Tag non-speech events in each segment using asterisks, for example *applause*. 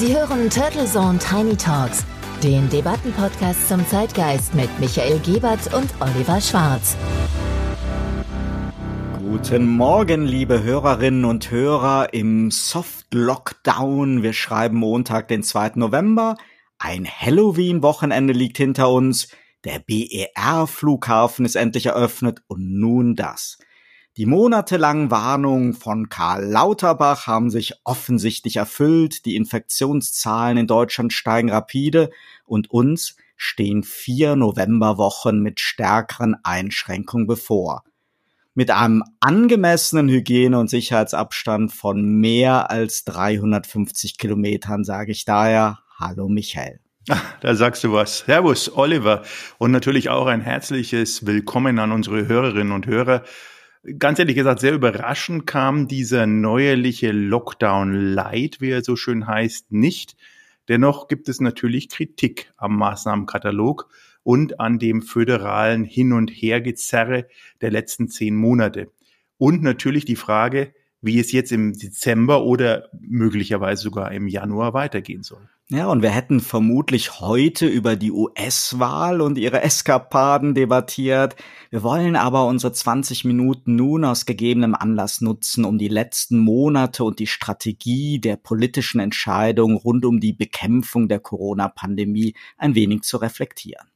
Sie hören Turtle Zone Tiny Talks, den Debattenpodcast zum Zeitgeist mit Michael Gebert und Oliver Schwarz. Guten Morgen, liebe Hörerinnen und Hörer im Soft Lockdown. Wir schreiben Montag, den 2. November. Ein Halloween-Wochenende liegt hinter uns. Der BER-Flughafen ist endlich eröffnet und nun das. Die monatelangen Warnungen von Karl Lauterbach haben sich offensichtlich erfüllt. Die Infektionszahlen in Deutschland steigen rapide und uns stehen vier Novemberwochen mit stärkeren Einschränkungen bevor. Mit einem angemessenen Hygiene- und Sicherheitsabstand von mehr als 350 Kilometern sage ich daher Hallo Michael. *laughs* Da sagst du was. Servus, Oliver. Und natürlich auch ein herzliches Willkommen an unsere Hörerinnen und Hörer ganz ehrlich gesagt sehr überraschend kam dieser neuerliche Lockdown Light, wie er so schön heißt, nicht. Dennoch gibt es natürlich Kritik am Maßnahmenkatalog und an dem föderalen Hin- und Hergezerre der letzten zehn Monate. Und natürlich die Frage, wie es jetzt im Dezember oder möglicherweise sogar im Januar weitergehen soll. Ja, und wir hätten vermutlich heute über die US-Wahl und ihre Eskapaden debattiert. Wir wollen aber unsere 20 Minuten nun aus gegebenem Anlass nutzen, um die letzten Monate und die Strategie der politischen Entscheidung rund um die Bekämpfung der Corona-Pandemie ein wenig zu reflektieren.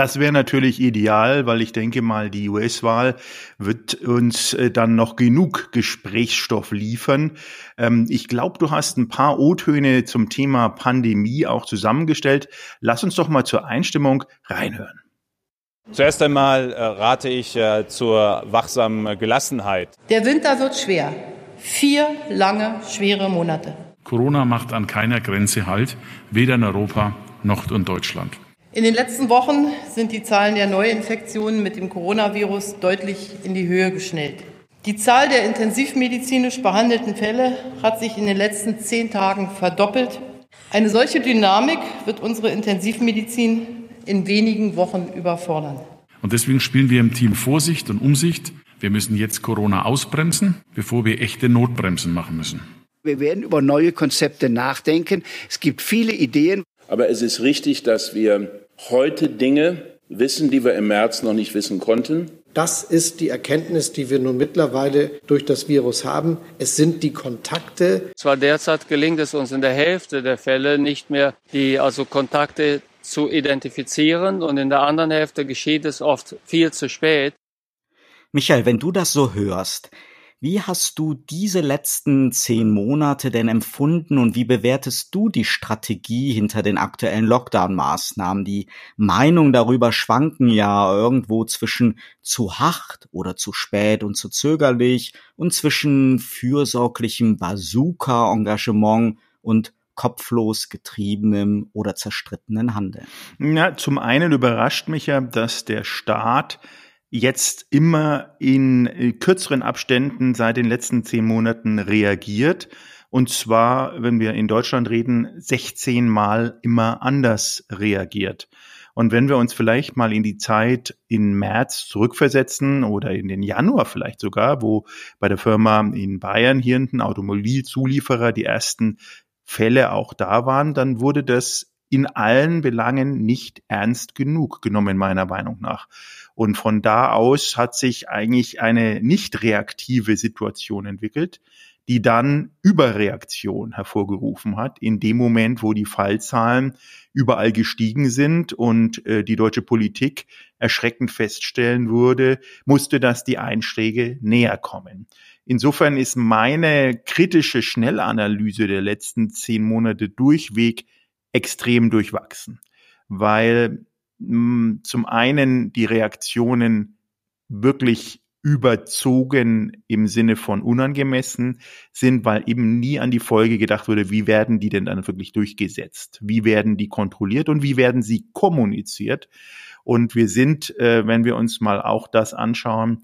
Das wäre natürlich ideal, weil ich denke mal, die US-Wahl wird uns äh, dann noch genug Gesprächsstoff liefern. Ähm, ich glaube, du hast ein paar O-Töne zum Thema Pandemie auch zusammengestellt. Lass uns doch mal zur Einstimmung reinhören. Zuerst einmal äh, rate ich äh, zur wachsamen Gelassenheit. Der Winter wird schwer. Vier lange, schwere Monate. Corona macht an keiner Grenze Halt, weder in Europa noch in Deutschland. In den letzten Wochen sind die Zahlen der Neuinfektionen mit dem Coronavirus deutlich in die Höhe geschnellt. Die Zahl der intensivmedizinisch behandelten Fälle hat sich in den letzten zehn Tagen verdoppelt. Eine solche Dynamik wird unsere Intensivmedizin in wenigen Wochen überfordern. Und deswegen spielen wir im Team Vorsicht und Umsicht. Wir müssen jetzt Corona ausbremsen, bevor wir echte Notbremsen machen müssen. Wir werden über neue Konzepte nachdenken. Es gibt viele Ideen. Aber es ist richtig, dass wir heute Dinge wissen, die wir im März noch nicht wissen konnten. Das ist die Erkenntnis, die wir nun mittlerweile durch das Virus haben. Es sind die Kontakte. Zwar derzeit gelingt es uns in der Hälfte der Fälle nicht mehr, die also Kontakte zu identifizieren und in der anderen Hälfte geschieht es oft viel zu spät. Michael, wenn du das so hörst, wie hast du diese letzten zehn Monate denn empfunden und wie bewertest du die Strategie hinter den aktuellen Lockdown-Maßnahmen? Die Meinungen darüber schwanken ja irgendwo zwischen zu hart oder zu spät und zu zögerlich und zwischen fürsorglichem Bazooka-Engagement und kopflos getriebenem oder zerstrittenen Handeln. Ja, zum einen überrascht mich ja, dass der Staat jetzt immer in äh, kürzeren Abständen seit den letzten zehn Monaten reagiert. Und zwar, wenn wir in Deutschland reden, 16 Mal immer anders reagiert. Und wenn wir uns vielleicht mal in die Zeit in März zurückversetzen oder in den Januar vielleicht sogar, wo bei der Firma in Bayern hier hinten Automobilzulieferer die ersten Fälle auch da waren, dann wurde das in allen Belangen nicht ernst genug genommen, meiner Meinung nach. Und von da aus hat sich eigentlich eine nicht reaktive Situation entwickelt, die dann Überreaktion hervorgerufen hat, in dem Moment, wo die Fallzahlen überall gestiegen sind und äh, die deutsche Politik erschreckend feststellen würde, musste, dass die Einschläge näher kommen. Insofern ist meine kritische Schnellanalyse der letzten zehn Monate durchweg extrem durchwachsen, weil zum einen die Reaktionen wirklich überzogen im Sinne von unangemessen sind, weil eben nie an die Folge gedacht wurde, wie werden die denn dann wirklich durchgesetzt? Wie werden die kontrolliert und wie werden sie kommuniziert? Und wir sind, äh, wenn wir uns mal auch das anschauen,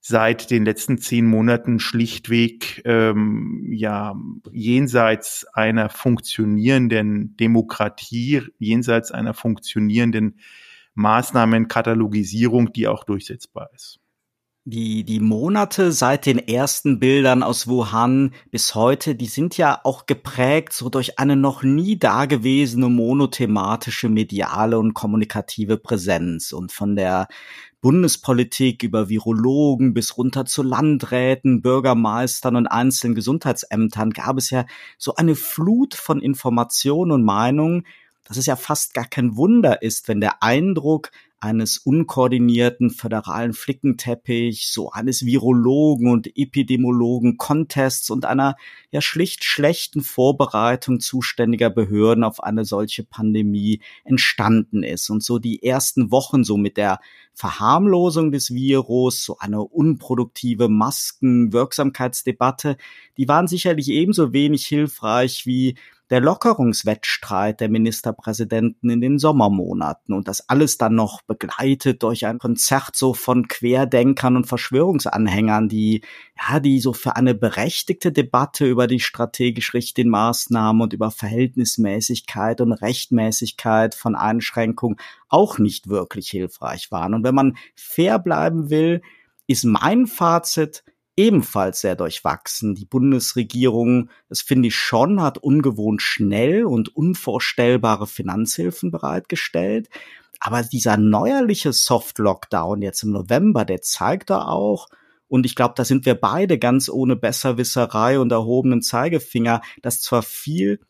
seit den letzten zehn Monaten schlichtweg ähm, ja jenseits einer funktionierenden Demokratie, jenseits einer funktionierenden Maßnahmenkatalogisierung, die auch durchsetzbar ist. Die, die Monate seit den ersten Bildern aus Wuhan bis heute, die sind ja auch geprägt so durch eine noch nie dagewesene monothematische mediale und kommunikative Präsenz und von der Bundespolitik über Virologen bis runter zu Landräten, Bürgermeistern und einzelnen Gesundheitsämtern gab es ja so eine Flut von Informationen und Meinungen, dass es ja fast gar kein Wunder ist, wenn der Eindruck eines unkoordinierten föderalen Flickenteppich, so eines Virologen und Epidemiologen Contests und einer ja schlicht schlechten Vorbereitung zuständiger Behörden auf eine solche Pandemie entstanden ist. Und so die ersten Wochen so mit der Verharmlosung des Virus, so eine unproduktive Maskenwirksamkeitsdebatte, die waren sicherlich ebenso wenig hilfreich wie der Lockerungswettstreit der Ministerpräsidenten in den Sommermonaten und das alles dann noch begleitet durch ein Konzert so von Querdenkern und Verschwörungsanhängern, die ja, die so für eine berechtigte Debatte über die strategisch richtigen Maßnahmen und über Verhältnismäßigkeit und Rechtmäßigkeit von Einschränkungen auch nicht wirklich hilfreich waren. Und wenn man fair bleiben will, ist mein Fazit, ebenfalls sehr durchwachsen. Die Bundesregierung, das finde ich schon, hat ungewohnt schnell und unvorstellbare Finanzhilfen bereitgestellt. Aber dieser neuerliche Soft-Lockdown jetzt im November, der zeigt da auch, und ich glaube, da sind wir beide ganz ohne Besserwisserei und erhobenen Zeigefinger, dass zwar viel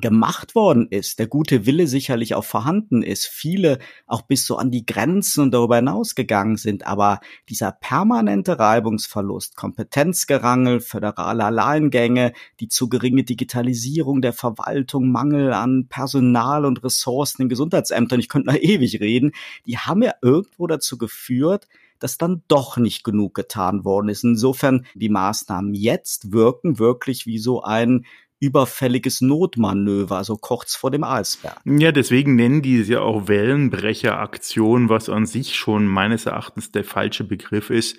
gemacht worden ist, der gute Wille sicherlich auch vorhanden ist, viele auch bis so an die Grenzen und darüber hinaus gegangen sind, aber dieser permanente Reibungsverlust, Kompetenzgerangel, föderale Alleingänge, die zu geringe Digitalisierung der Verwaltung, Mangel an Personal und Ressourcen in Gesundheitsämtern, ich könnte noch *laughs* ewig reden, die haben ja irgendwo dazu geführt, dass dann doch nicht genug getan worden ist. Insofern die Maßnahmen jetzt wirken wirklich wie so ein überfälliges Notmanöver, also kurz vor dem Eisberg. Ja, deswegen nennen die es ja auch Wellenbrecheraktion, was an sich schon meines Erachtens der falsche Begriff ist.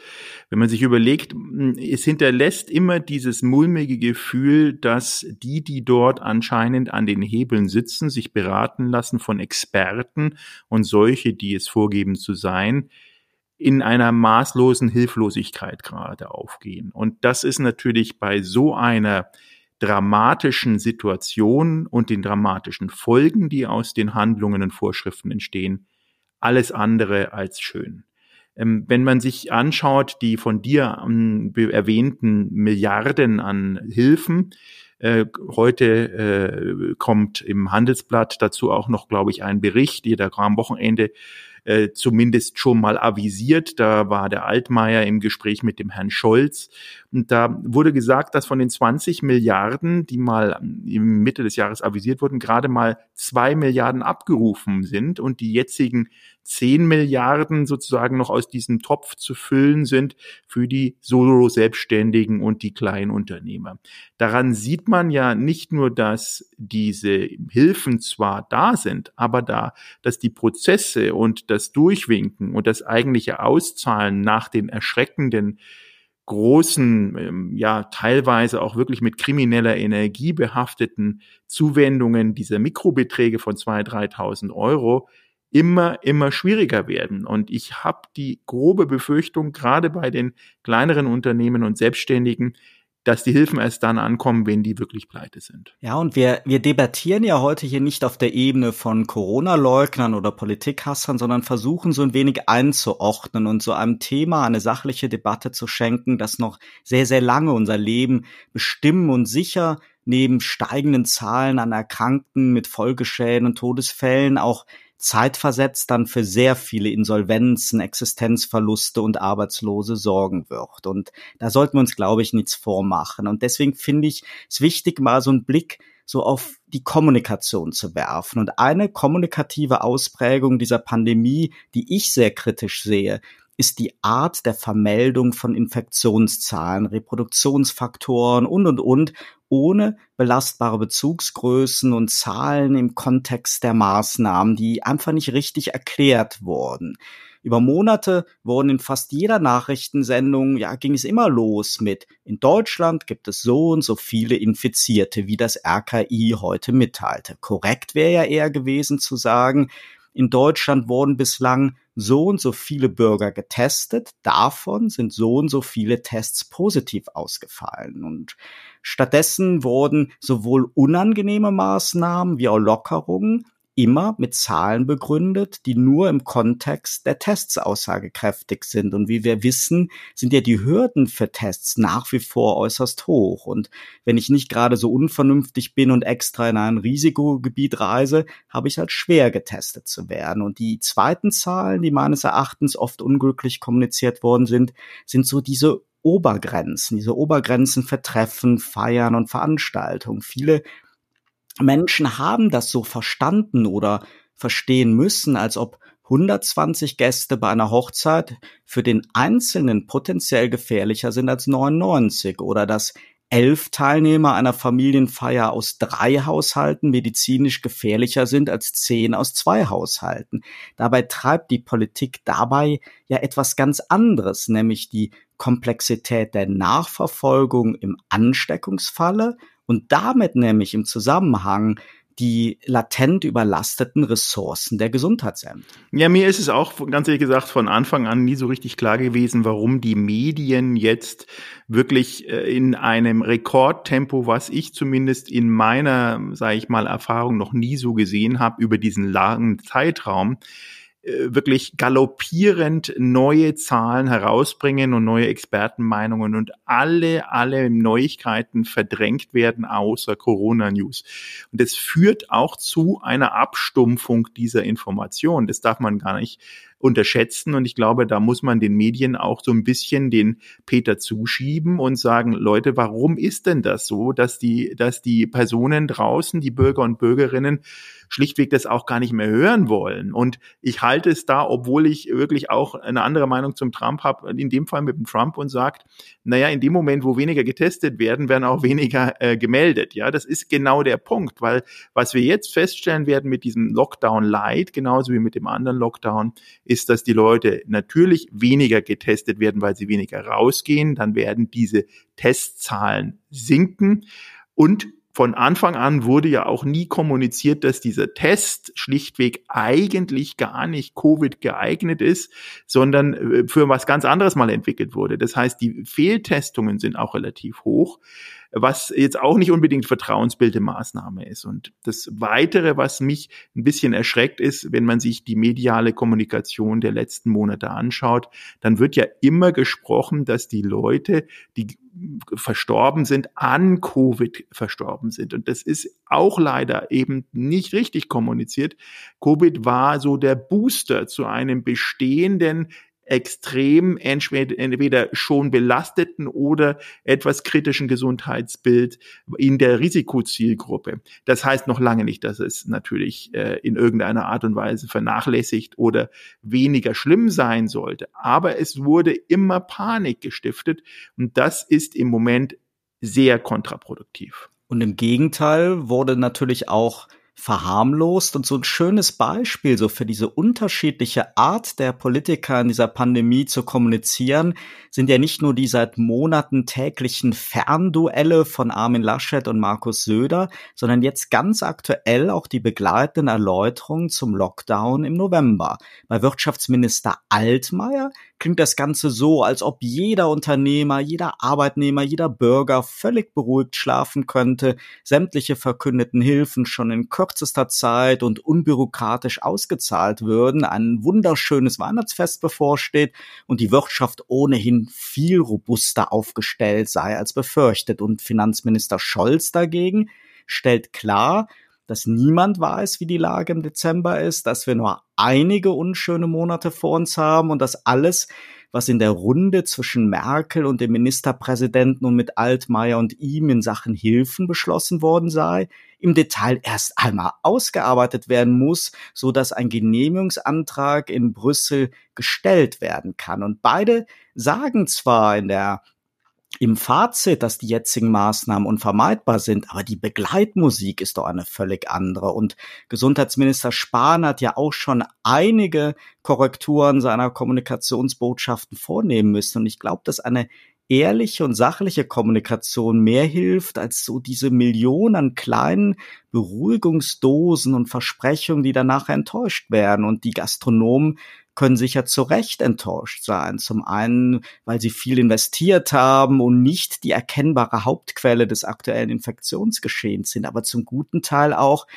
Wenn man sich überlegt, es hinterlässt immer dieses mulmige Gefühl, dass die, die dort anscheinend an den Hebeln sitzen, sich beraten lassen von Experten und solche, die es vorgeben zu sein, in einer maßlosen Hilflosigkeit gerade aufgehen. Und das ist natürlich bei so einer dramatischen Situation und den dramatischen Folgen, die aus den Handlungen und Vorschriften entstehen, alles andere als schön. Ähm, wenn man sich anschaut, die von dir ähm, erwähnten Milliarden an Hilfen, äh, heute äh, kommt im Handelsblatt dazu auch noch, glaube ich, ein Bericht, jeder am Wochenende äh, zumindest schon mal avisiert. Da war der Altmaier im Gespräch mit dem Herrn Scholz. Und da wurde gesagt, dass von den 20 Milliarden, die mal im Mitte des Jahres avisiert wurden, gerade mal zwei Milliarden abgerufen sind und die jetzigen 10 Milliarden sozusagen noch aus diesem Topf zu füllen sind für die Solo-Selbstständigen und die Kleinunternehmer. Daran sieht man ja nicht nur, dass diese Hilfen zwar da sind, aber da, dass die Prozesse und das Durchwinken und das eigentliche Auszahlen nach den erschreckenden großen, ähm, ja, teilweise auch wirklich mit krimineller Energie behafteten Zuwendungen dieser Mikrobeträge von 2.000, 3.000 Euro immer, immer schwieriger werden. Und ich habe die grobe Befürchtung, gerade bei den kleineren Unternehmen und Selbstständigen, dass die Hilfen erst dann ankommen, wenn die wirklich pleite sind. Ja, und wir, wir debattieren ja heute hier nicht auf der Ebene von Corona-Leugnern oder Politikhassern, sondern versuchen so ein wenig einzuordnen und so einem Thema eine sachliche Debatte zu schenken, das noch sehr, sehr lange unser Leben bestimmen und sicher neben steigenden Zahlen an Erkrankten mit Folgeschäden und Todesfällen auch zeitversetzt dann für sehr viele Insolvenzen, Existenzverluste und Arbeitslose sorgen wird. Und da sollten wir uns, glaube ich, nichts vormachen. Und deswegen finde ich es wichtig, mal so einen Blick so auf die Kommunikation zu werfen. Und eine kommunikative Ausprägung dieser Pandemie, die ich sehr kritisch sehe, ist die Art der Vermeldung von Infektionszahlen, Reproduktionsfaktoren und, und, und, ohne belastbare Bezugsgrößen und Zahlen im Kontext der Maßnahmen, die einfach nicht richtig erklärt wurden. Über Monate wurden in fast jeder Nachrichtensendung, ja, ging es immer los mit, in Deutschland gibt es so und so viele Infizierte, wie das RKI heute mitteilte. Korrekt wäre ja eher gewesen zu sagen, in Deutschland wurden bislang so und so viele Bürger getestet, davon sind so und so viele Tests positiv ausgefallen. Und stattdessen wurden sowohl unangenehme Maßnahmen wie auch Lockerungen immer mit Zahlen begründet, die nur im Kontext der Tests aussagekräftig sind. Und wie wir wissen, sind ja die Hürden für Tests nach wie vor äußerst hoch. Und wenn ich nicht gerade so unvernünftig bin und extra in ein Risikogebiet reise, habe ich halt schwer getestet zu werden. Und die zweiten Zahlen, die meines Erachtens oft unglücklich kommuniziert worden sind, sind so diese Obergrenzen, diese Obergrenzen für Treffen, Feiern und Veranstaltungen. Viele Menschen haben das so verstanden oder verstehen müssen, als ob 120 Gäste bei einer Hochzeit für den Einzelnen potenziell gefährlicher sind als 99 oder dass elf Teilnehmer einer Familienfeier aus drei Haushalten medizinisch gefährlicher sind als zehn aus zwei Haushalten. Dabei treibt die Politik dabei ja etwas ganz anderes, nämlich die Komplexität der Nachverfolgung im Ansteckungsfalle und damit nämlich im Zusammenhang die latent überlasteten Ressourcen der Gesundheitsämter. Ja, mir ist es auch ganz ehrlich gesagt von Anfang an nie so richtig klar gewesen, warum die Medien jetzt wirklich äh, in einem Rekordtempo, was ich zumindest in meiner, sage ich mal, Erfahrung noch nie so gesehen habe über diesen langen Zeitraum, wirklich galoppierend neue Zahlen herausbringen und neue Expertenmeinungen und alle, alle Neuigkeiten verdrängt werden außer Corona-News. Und das führt auch zu einer Abstumpfung dieser Information. Das darf man gar nicht unterschätzen. Und ich glaube, da muss man den Medien auch so ein bisschen den Peter zuschieben und sagen, Leute, warum ist denn das so, dass die, dass die Personen draußen, die Bürger und Bürgerinnen, schlichtweg das auch gar nicht mehr hören wollen. Und ich halte es da, obwohl ich wirklich auch eine andere Meinung zum Trump habe, in dem Fall mit dem Trump und sagt, naja, in dem Moment, wo weniger getestet werden, werden auch weniger äh, gemeldet. Ja, das ist genau der Punkt, weil was wir jetzt feststellen werden mit diesem Lockdown Light, genauso wie mit dem anderen Lockdown, ist, dass die Leute natürlich weniger getestet werden, weil sie weniger rausgehen. Dann werden diese Testzahlen sinken. Und von Anfang an wurde ja auch nie kommuniziert, dass dieser Test schlichtweg eigentlich gar nicht Covid geeignet ist, sondern äh, für was ganz anderes mal entwickelt wurde. Das heißt, die Fehltestungen sind auch relativ hoch was jetzt auch nicht unbedingt vertrauensbildende Maßnahme ist. Und das Weitere, was mich ein bisschen erschreckt ist, wenn man sich die mediale Kommunikation der letzten Monate anschaut, dann wird ja immer gesprochen, dass die Leute, die verstorben sind, an Covid verstorben sind. Und das ist auch leider eben nicht richtig kommuniziert. Covid war so der Booster zu einem bestehenden extrem entweder schon belasteten oder etwas kritischen Gesundheitsbild in der Risikozielgruppe. Das heißt noch lange nicht, dass es natürlich äh, in irgendeiner Art und Weise vernachlässigt oder weniger schlimm sein sollte. Aber es wurde immer Panik gestiftet und das ist im Moment sehr kontraproduktiv. Und im Gegenteil wurde natürlich auch verharmlost und so ein schönes Beispiel so für diese unterschiedliche Art der Politiker in dieser Pandemie zu kommunizieren, sind ja nicht nur die seit Monaten täglichen Fernduelle von Armin Laschet und Markus Söder, sondern jetzt ganz aktuell auch die begleitenden Erläuterungen zum Lockdown im November. Bei Wirtschaftsminister Altmaier klingt das Ganze so, als ob jeder Unternehmer, jeder Arbeitnehmer, jeder Bürger völlig beruhigt schlafen könnte, sämtliche verkündeten Hilfen schon in kürzester Zeit und unbürokratisch ausgezahlt würden, ein wunderschönes Weihnachtsfest bevorsteht und die Wirtschaft ohnehin viel robuster aufgestellt sei als befürchtet. Und Finanzminister Scholz dagegen stellt klar, dass niemand weiß, wie die Lage im Dezember ist, dass wir nur einige unschöne Monate vor uns haben und dass alles was in der Runde zwischen Merkel und dem Ministerpräsidenten und mit Altmaier und ihm in Sachen Hilfen beschlossen worden sei, im Detail erst einmal ausgearbeitet werden muss, so dass ein Genehmigungsantrag in Brüssel gestellt werden kann. Und beide sagen zwar in der im Fazit, dass die jetzigen Maßnahmen unvermeidbar sind, aber die Begleitmusik ist doch eine völlig andere. Und Gesundheitsminister Spahn hat ja auch schon einige Korrekturen seiner Kommunikationsbotschaften vornehmen müssen. Und ich glaube, dass eine ehrliche und sachliche Kommunikation mehr hilft als so diese Millionen an kleinen Beruhigungsdosen und Versprechungen, die danach enttäuscht werden. Und die Gastronomen können sicher zu Recht enttäuscht sein. Zum einen, weil sie viel investiert haben und nicht die erkennbare Hauptquelle des aktuellen Infektionsgeschehens sind, aber zum guten Teil auch,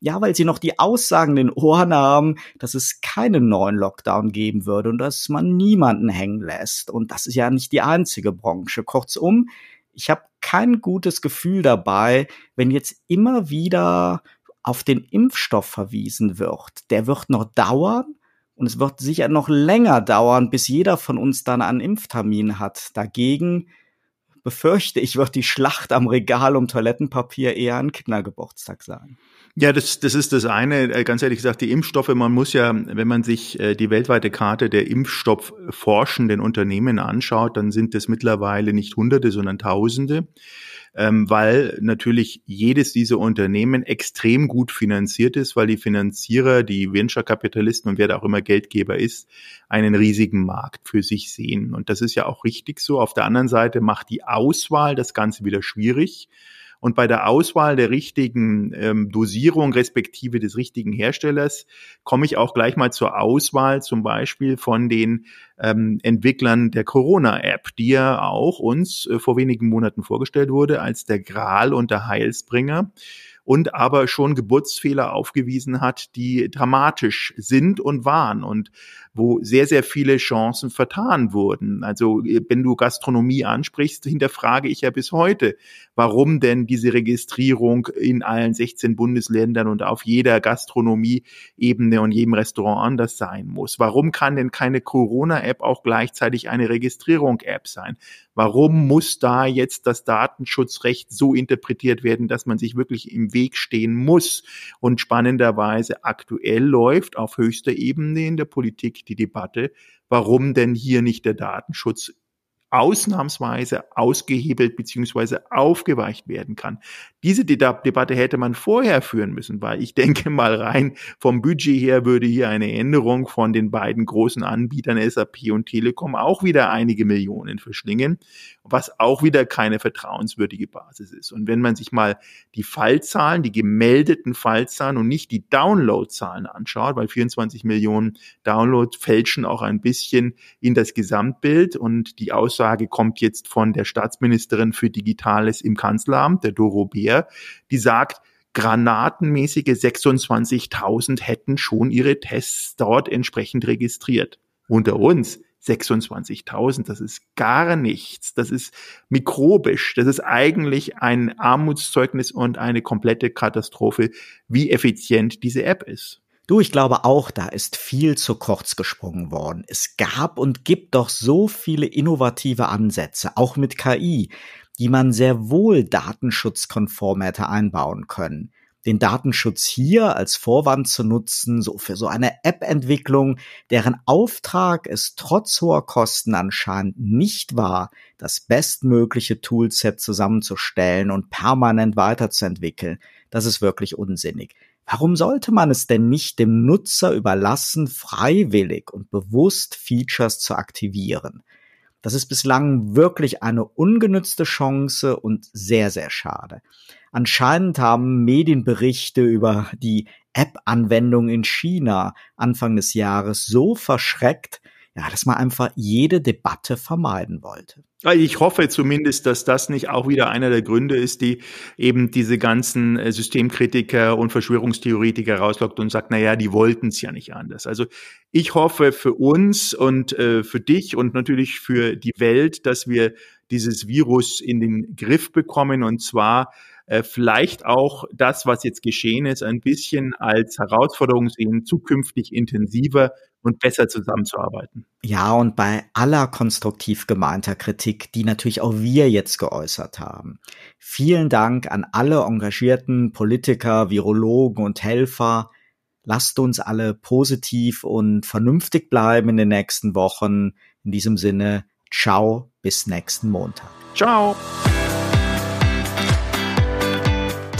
ja, weil sie noch die Aussagen in den Ohren haben, dass es keinen neuen Lockdown geben würde und dass man niemanden hängen lässt. Und das ist ja nicht die einzige Branche. Kurzum, ich habe kein gutes Gefühl dabei, wenn jetzt immer wieder auf den Impfstoff verwiesen wird. Der wird noch dauern und es wird sicher noch länger dauern, bis jeder von uns dann einen Impftermin hat. Dagegen befürchte ich, wird die Schlacht am Regal um Toilettenpapier eher ein Kindergeburtstag sein. Ja, das, das ist das eine. Äh, ganz ehrlich gesagt, die Impfstoffe, man muss ja, wenn man sich äh, die weltweite Karte der Impfstoffforschenden Unternehmen anschaut, dann sind das mittlerweile nicht Hunderte, sondern Tausende, ähm, weil natürlich jedes dieser Unternehmen extrem gut finanziert ist, weil die Finanzierer, die Venture-Kapitalisten und wer da auch immer Geldgeber ist, einen riesigen Markt für sich sehen. Und das ist ja auch richtig so. Auf der anderen Seite macht die Auswahl das Ganze wieder schwierig und bei der Auswahl der richtigen ähm, Dosierung respektive des richtigen Herstellers komme ich auch gleich mal zur Auswahl zum Beispiel von den ähm, Entwicklern der Corona-App, die ja auch uns äh, vor wenigen Monaten vorgestellt wurde als der Gral und der Heilsbringer und aber schon Geburtsfehler aufgewiesen hat, die dramatisch sind und waren. Und wo sehr, sehr viele Chancen vertan wurden. Also wenn du Gastronomie ansprichst, hinterfrage ich ja bis heute, warum denn diese Registrierung in allen 16 Bundesländern und auf jeder Gastronomie-Ebene und jedem Restaurant anders sein muss. Warum kann denn keine Corona-App auch gleichzeitig eine Registrierung-App sein? Warum muss da jetzt das Datenschutzrecht so interpretiert werden, dass man sich wirklich im Weg stehen muss? Und spannenderweise aktuell läuft auf höchster Ebene in der Politik die Debatte, warum denn hier nicht der Datenschutz ausnahmsweise ausgehebelt beziehungsweise aufgeweicht werden kann. Diese Debatte hätte man vorher führen müssen, weil ich denke mal rein vom Budget her würde hier eine Änderung von den beiden großen Anbietern SAP und Telekom auch wieder einige Millionen verschlingen, was auch wieder keine vertrauenswürdige Basis ist. Und wenn man sich mal die Fallzahlen, die gemeldeten Fallzahlen und nicht die Downloadzahlen anschaut, weil 24 Millionen Downloads fälschen auch ein bisschen in das Gesamtbild und die Aussage Aussage kommt jetzt von der Staatsministerin für Digitales im Kanzleramt, der Doro Bär, die sagt, granatenmäßige 26.000 hätten schon ihre Tests dort entsprechend registriert. Unter uns 26.000, das ist gar nichts. Das ist mikrobisch. Das ist eigentlich ein Armutszeugnis und eine komplette Katastrophe, wie effizient diese App ist. Du, ich glaube auch, da ist viel zu kurz gesprungen worden. Es gab und gibt doch so viele innovative Ansätze, auch mit KI, die man sehr wohl datenschutzkonform hätte einbauen können. Den Datenschutz hier als Vorwand zu nutzen, so für so eine App-Entwicklung, deren Auftrag es trotz hoher Kosten anscheinend nicht war, das bestmögliche Toolset zusammenzustellen und permanent weiterzuentwickeln, das ist wirklich unsinnig. Warum sollte man es denn nicht dem Nutzer überlassen, freiwillig und bewusst Features zu aktivieren? Das ist bislang wirklich eine ungenützte Chance und sehr, sehr schade. Anscheinend haben Medienberichte über die App-Anwendung in China Anfang des Jahres so verschreckt, ja, dass man einfach jede Debatte vermeiden wollte. Ich hoffe zumindest, dass das nicht auch wieder einer der Gründe ist, die eben diese ganzen äh, Systemkritiker und Verschwörungstheoretiker rauslockt und sagt, na ja, die wollten es ja nicht anders. Also ich hoffe für uns und äh, für dich und natürlich für die Welt, dass wir dieses Virus in den Griff bekommen und zwar äh, vielleicht auch das, was jetzt geschehen ist, ein bisschen als Herausforderung sehen, zukünftig intensiver und besser zusammenzuarbeiten. Ja, und bei aller konstruktiv gemeinter Kritik, die natürlich auch wir jetzt geäußert haben. Vielen Dank an alle engagierten Politiker, Virologen und Helfer. Lasst uns alle positiv und vernünftig bleiben in den nächsten Wochen. In diesem Sinne, ciao, bis nächsten Montag. Ciao.